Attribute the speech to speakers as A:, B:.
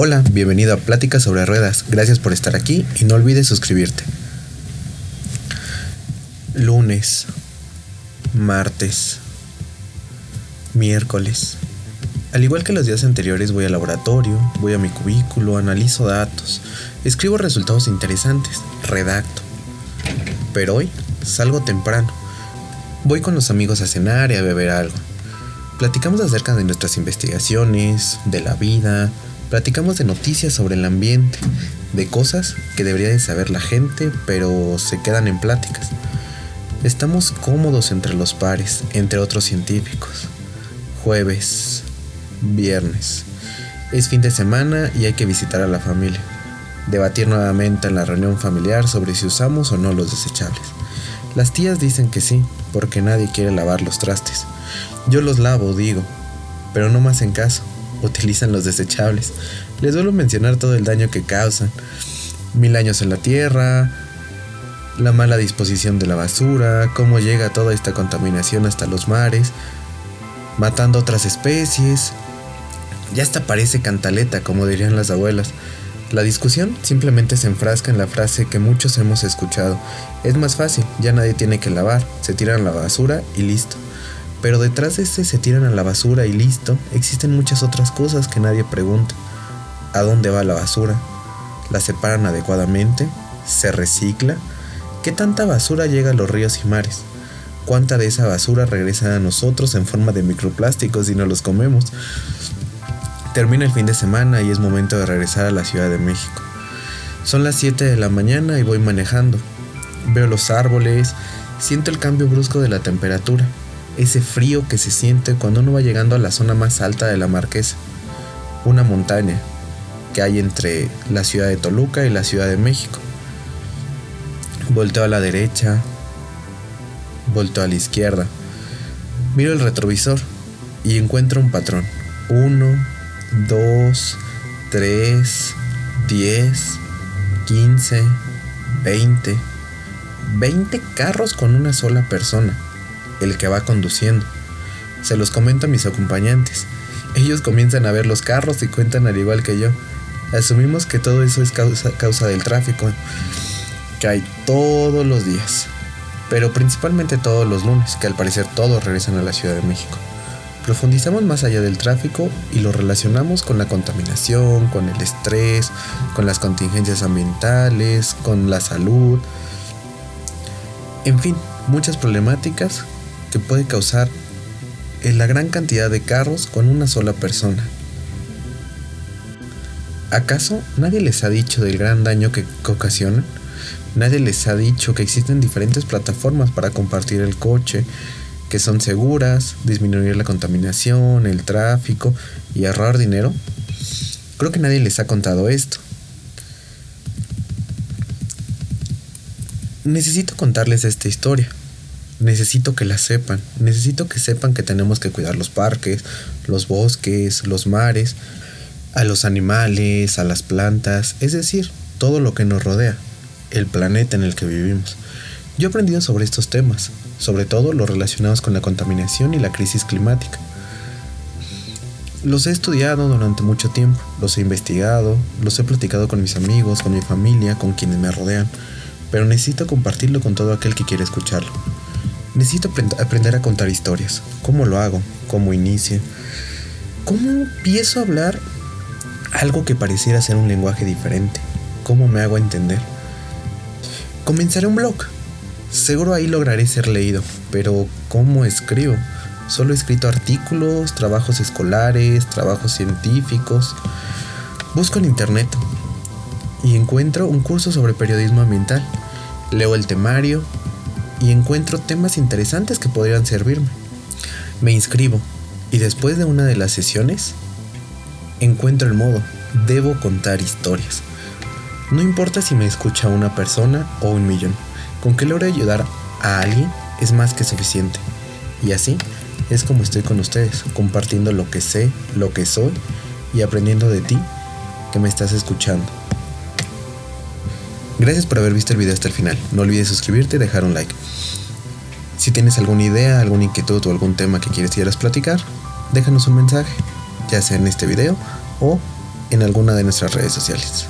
A: Hola, bienvenido a Pláticas sobre Ruedas. Gracias por estar aquí y no olvides suscribirte. Lunes, martes, miércoles. Al igual que los días anteriores voy al laboratorio, voy a mi cubículo, analizo datos, escribo resultados interesantes, redacto. Pero hoy salgo temprano. Voy con los amigos a cenar y a beber algo. Platicamos acerca de nuestras investigaciones, de la vida, platicamos de noticias sobre el ambiente, de cosas que debería de saber la gente, pero se quedan en pláticas. Estamos cómodos entre los pares, entre otros científicos. Jueves, viernes. Es fin de semana y hay que visitar a la familia. Debatir nuevamente en la reunión familiar sobre si usamos o no los desechables. Las tías dicen que sí, porque nadie quiere lavar los trastes. Yo los lavo, digo, pero no más en caso. Utilizan los desechables. Les suelo mencionar todo el daño que causan. Mil años en la tierra, la mala disposición de la basura, cómo llega toda esta contaminación hasta los mares, matando otras especies, ya hasta parece cantaleta, como dirían las abuelas. La discusión simplemente se enfrasca en la frase que muchos hemos escuchado. Es más fácil, ya nadie tiene que lavar, se tiran a la basura y listo. Pero detrás de ese se tiran a la basura y listo, existen muchas otras cosas que nadie pregunta. ¿A dónde va la basura? ¿La separan adecuadamente? ¿Se recicla? ¿Qué tanta basura llega a los ríos y mares? ¿Cuánta de esa basura regresa a nosotros en forma de microplásticos y no los comemos? Termina el fin de semana y es momento de regresar a la Ciudad de México. Son las 7 de la mañana y voy manejando. Veo los árboles, siento el cambio brusco de la temperatura, ese frío que se siente cuando uno va llegando a la zona más alta de la Marquesa, una montaña que hay entre la ciudad de Toluca y la Ciudad de México. Volteo a la derecha, volteo a la izquierda, miro el retrovisor y encuentro un patrón. Uno, 2, 3, 10, 15, 20. 20 carros con una sola persona, el que va conduciendo. Se los comento a mis acompañantes. Ellos comienzan a ver los carros y cuentan al igual que yo. Asumimos que todo eso es causa, del tráfico, que hay todos los días, pero principalmente todos los lunes, que al parecer todos regresan a la Ciudad de México. Profundizamos más allá del tráfico y lo relacionamos con la contaminación, con el estrés, con las contingencias ambientales, con la salud. En fin, muchas problemáticas que puede causar en la gran cantidad de carros con una sola persona. ¿Acaso nadie les ha dicho del gran daño que ocasionan? Nadie les ha dicho que existen diferentes plataformas para compartir el coche, que son seguras, disminuir la contaminación, el tráfico y ahorrar dinero? Creo que nadie les ha contado esto. Necesito contarles esta historia. Necesito que la sepan. Necesito que sepan que tenemos que cuidar los parques, los bosques, los mares, a los animales, a las plantas, es decir, todo lo que nos rodea, el planeta en el que vivimos. Yo he aprendido sobre estos temas, sobre todo los relacionados con la contaminación y la crisis climática. Los he estudiado durante mucho tiempo, los he investigado, los he platicado con mis amigos, con mi familia, con quienes me rodean, pero necesito compartirlo con todo aquel que quiere escucharlo. Necesito aprender a contar historias. ¿Cómo lo hago? ¿Cómo inicio? ¿Cómo empiezo a hablar algo que pareciera ser un lenguaje diferente? ¿Cómo me hago entender? Comenzaré un blog Seguro ahí lograré ser leído, pero ¿cómo escribo? Solo he escrito artículos, trabajos escolares, trabajos científicos. Busco en internet y encuentro un curso sobre periodismo ambiental. Leo el temario y encuentro temas interesantes que podrían servirme. Me inscribo y después de una de las sesiones encuentro el modo. Debo contar historias. No importa si me escucha una persona o un millón. Con que logre ayudar a alguien es más que suficiente. Y así es como estoy con ustedes, compartiendo lo que sé, lo que soy y aprendiendo de ti que me estás escuchando. Gracias por haber visto el video hasta el final. No olvides suscribirte y dejar un like. Si tienes alguna idea, alguna inquietud o algún tema que quieres platicar, déjanos un mensaje, ya sea en este video o en alguna de nuestras redes sociales.